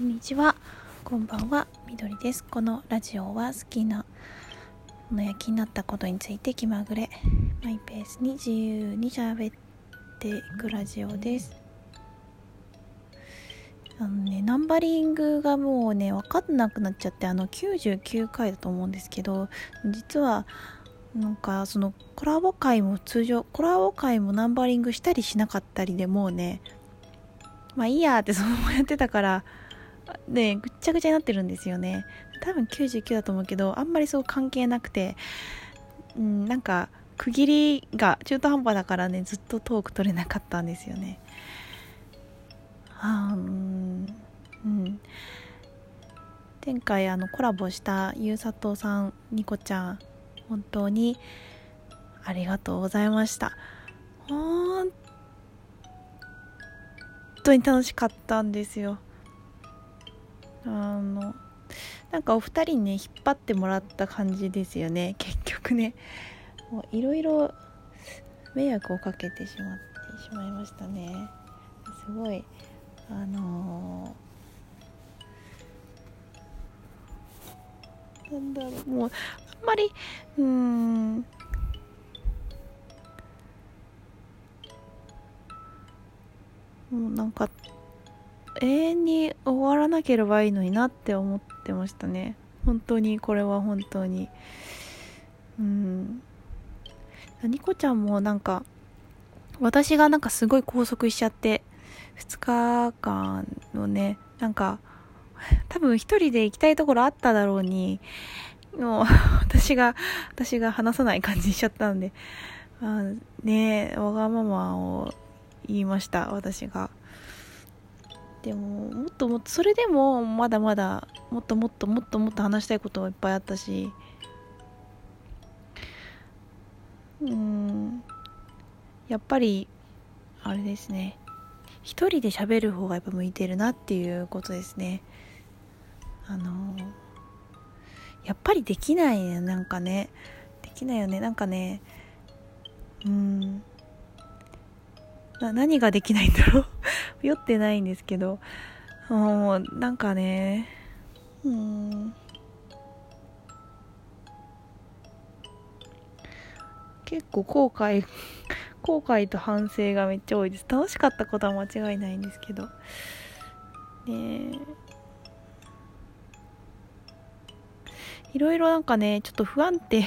こんにちは。こんばんは。みどりです。このラジオは好きなものや気になったことについて気まぐれ。マイペースに自由に喋っていくラジオです。あのねナンバリングがもうね分かんなくなっちゃってあの99回だと思うんですけど実はなんかそのコラボ会も通常コラボ会もナンバリングしたりしなかったりでもうねまあいいやってそのままやってたからねぐっちゃぐちゃになってるんですよね。多分99だと思うけどあんまりそう関係なくてうんなんか区切りが中途半端だからねずっとトーク取れなかったんですよね。あうんうん。前回あのコラボしたゆうさとさんニコちゃん本当にありがとうございました。本当に楽しかったんですよ。あのなんかお二人にね引っ張ってもらった感じですよね。結局ね。いろいろ迷惑をかけてしまってしまいましたね。すごいあのー、なんだろう。もうあんまりうん。もうなんか永遠に終わらなければいいのになって思ってましたね。本当にこれは本当に。うん。ニコちゃんもなんか私がなんかすごい拘束しちゃって2日間のねなんか多分一人で行きたいところあっただろうにもう 私が私が話さない感じにしちゃったんであねわがままを言いました私が。でももっともっとそれでもまだまだもっともっともっともっと話したいことはいっぱいあったし。うん。やっぱりあれですね。一人で喋る方がやっぱ向いてるなっていうことですね。あのやっぱりできないねなんかね。できないよね。なんかねうん。な何ができないんだろう？酔ってないんですけど。もうなんかね。うん。結構後悔 後悔と反省がめっちゃ多いです。楽しかったことは間違いないんですけど。ねいろいろなんかねちょっと不安定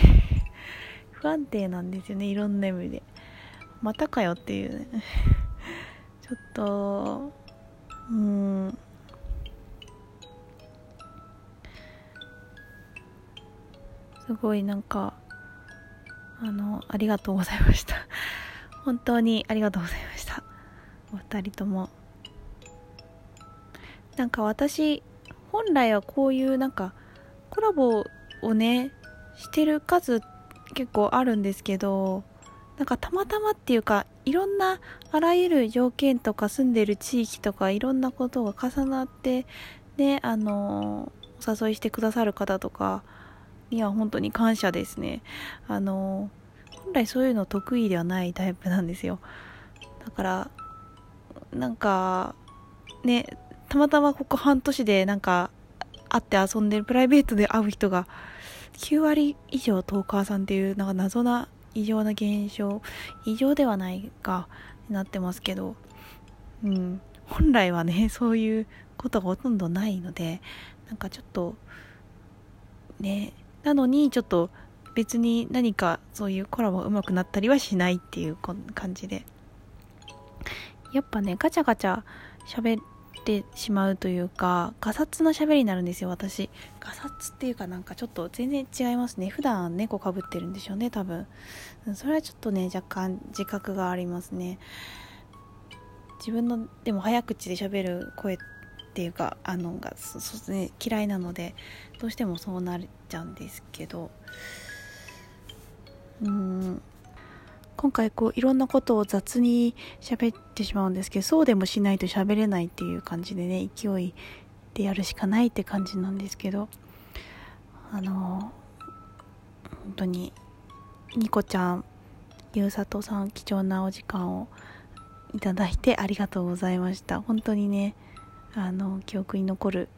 不安定なんですよねいろんな意味で。またかよっていうね。ちょっとうん。すごいなんかあのありがとうございました。本当にありがとうございました。お二人とも。なんか私本来はこういうなんかコラボをねしてる数結構あるんですけどなんかたまたまっていうかいろんなあらゆる条件とか住んでる地域とかいろんなことが重なってねあのお誘いしてくださる方とかには本当に感謝ですね。あの本来そういうの得意ではないタイプなんですよ。だからなんかねたまたまここ半年でなんか会って遊んでるプライベートで会う人が9割以上トーカーさんっていうなんか謎な異常な現象異常ではないかになってますけどうん。本来はね そういうことがほとんどないのでなんかちょっとねなのにちょっと別に何かそういうコラボが上手くなったりはしないっていう感じで。やっぱねガチャガチャ喋ってしまうというかガサツな喋りになるんですよ私。ガサツっていうかなんかちょっと全然違いますね。普段猫かぶってるんでしょうね多分。それはちょっとね若干自覚がありますね。自分のでも早口で喋る声っていうかあのがそそ、ね、嫌いなのでどうしてもそうなっちゃうんですけど。うん。今回こういろんなことを雑に喋ってしまうんですけどそうでもしないと喋れないっていう感じでね勢いでやるしかないって感じなんですけどあの本当にニコちゃんゆうさとさん貴重なお時間をいただいてありがとうございました。本当にねあの記憶に残る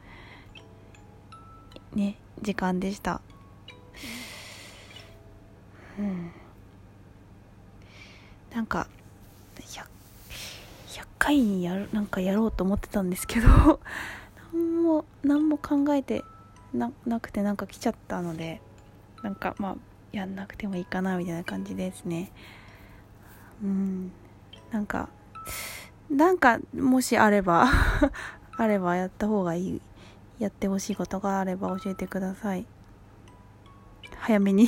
ね時間でした。うん。なんか 100, 100回やるなんかやろうと思ってたんですけど 何も何も考えてなくてなんか来ちゃったのでなんかまあやんなくてもいいかなみたいな感じですね。うん。なんかなんかもしあれば あればやった方がいい。やってほしいことがあれば教えてください。早めに。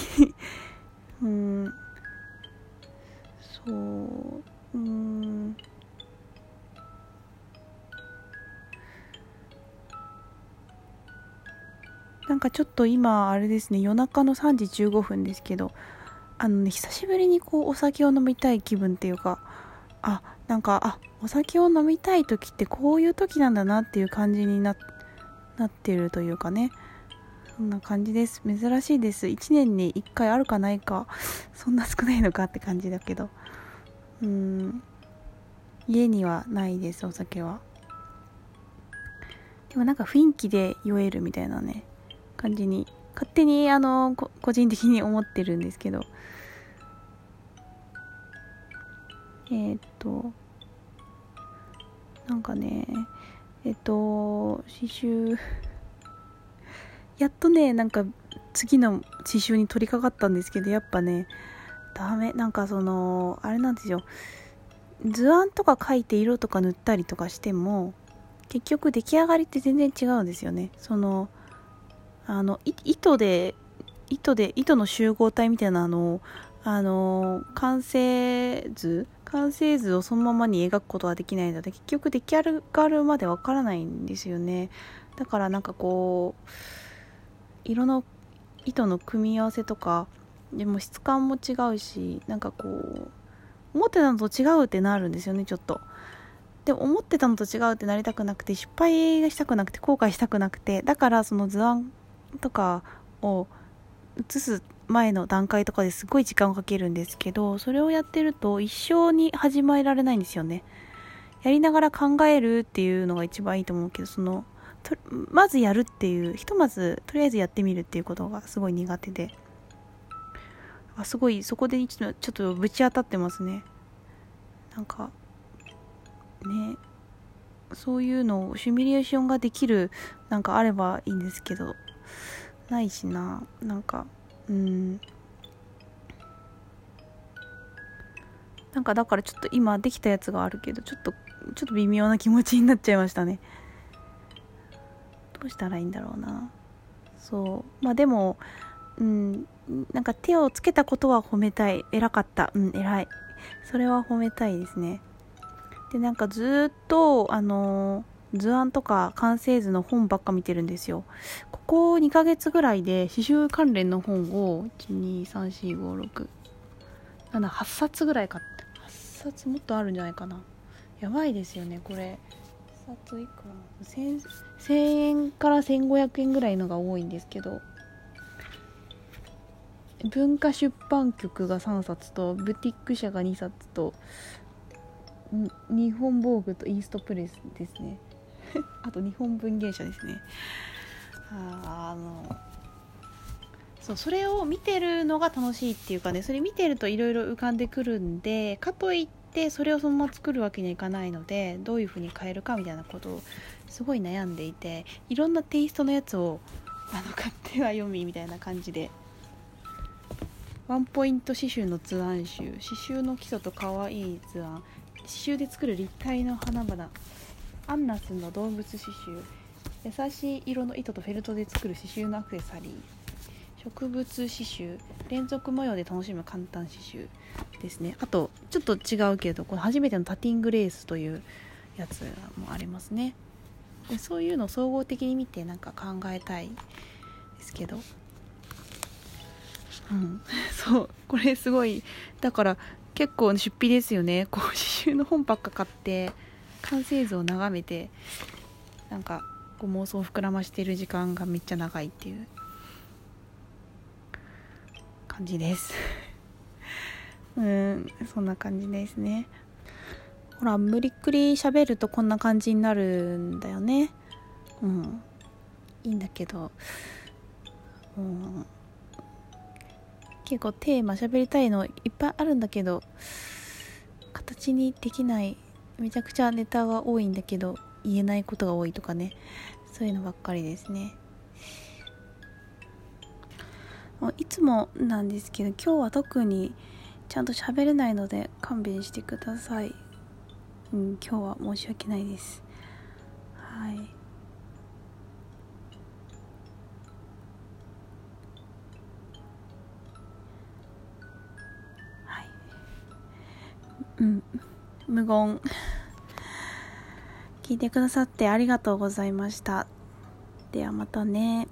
うん。そううん。なんかちょっと今あれですね夜中の3時15分ですけどあのね久しぶりにこうお酒を飲みたい気分っていうかあなんかあお酒を飲みたい時ってこういう時なんだなっていう感じになってるというかね。そんな感じです。珍しいです。1年に1回あるかないかそんな少ないのかって感じだけど。うん。家にはないですお酒は。でもなんか雰囲気で酔えるみたいなね感じに勝手にあの個人的に思ってるんですけど。えー、っとなんかねえっと刺繍やっとねなんか次の刺繍に取り掛かったんですけどやっぱねダメ。なんかそのあれなんですよ。図案とか書いて色とか塗ったりとかしても結局出来上がりって全然違うんですよね。そのあの糸で糸で糸の集合体みたいなのをあの完成図完成図をそのままに描くことはできないので結局出来上がるまでわからないんですよね。だからなんかこう色の糸の組み合わせとかでも質感も違うしなんかこう思ってたのと違うってなるんですよねちょっと。で思ってたのと違うってなりたくなくて失敗がしたくなくて後悔したくなくてだからその図案とかを写す前の段階とかですごい時間をかけるんですけどそれをやってると一生に始められないんですよね。やりながら考えるっていうのが一番いいと思うけどそのまずやるっていうひとまずとりあえずやってみるっていうことがすごい苦手で。あすごいそこでちょっとぶち当たってますね。なんかねそういうのをシミュレーションができるなんかあればいいんですけどないしな。なんかうん。なんかだからちょっと今できたやつがあるけどちょっとちょっと微妙な気持ちになっちゃいましたね。どうしたらいいんだろうな。そう。まあでもうんなんか手をつけたことは褒めたい。偉かった。うん偉い。それは褒めたいですね。でなんかずっとあの図案とか完成図の本ばっか見てるんですよ。ここ2ヶ月ぐらいで刺繍関連の本を1234567 8冊ぐらい買って8冊もっとあるんじゃないかな。やばいですよねこれ。冊いくら 1000, 1000円から1500円ぐらいのが多いんですけど文化出版局が3冊とブティック社が2冊と日本防具とイーストプレスですね。あと日本文芸社ですね。ああのそうそれを見てるのが楽しいっていうかねそれ見てるといろいろ浮かんでくるんでかといってそれをそのまま作るわけにはいかないのでどういう風に変えるかみたいなことをすごい悩んでいていろんなテイストのやつをあの買っては読みみたいな感じでワンポイント刺繍の図案集刺繍の基礎と可愛い図案刺繍で作る立体の花々アンナスの動物刺繍優しい色の糸とフェルトで作る刺繍のアクセサリー植物刺繍。連続模様で楽しむ簡単刺繍ですね。あとちょっと違うけどこの初めてのタティングレースというやつもありますね。でそういうのを総合的に見てなんか考えたいですけど。うん。そうこれすごいだから結構出費ですよね。こう刺繍の本ばっか買って完成図を眺めてなんかこう妄想を膨らましてる時間がめっちゃ長いっていう。感じです。うんそんな感じですね。ほら無理っくり喋るとこんな感じになるんだよね。うん。いいんだけど。うん。結構テーマ喋りたいのいっぱいあるんだけど形にできないめちゃくちゃネタが多いんだけど言えないことが多いとかね。そういうのばっかりですね。いつもなんですけど今日は特にちゃんと喋れないので勘弁してください、うん、今日は申し訳ないです。はい。はい。うん。無言。聞いてくださってありがとうございました。ではまたね。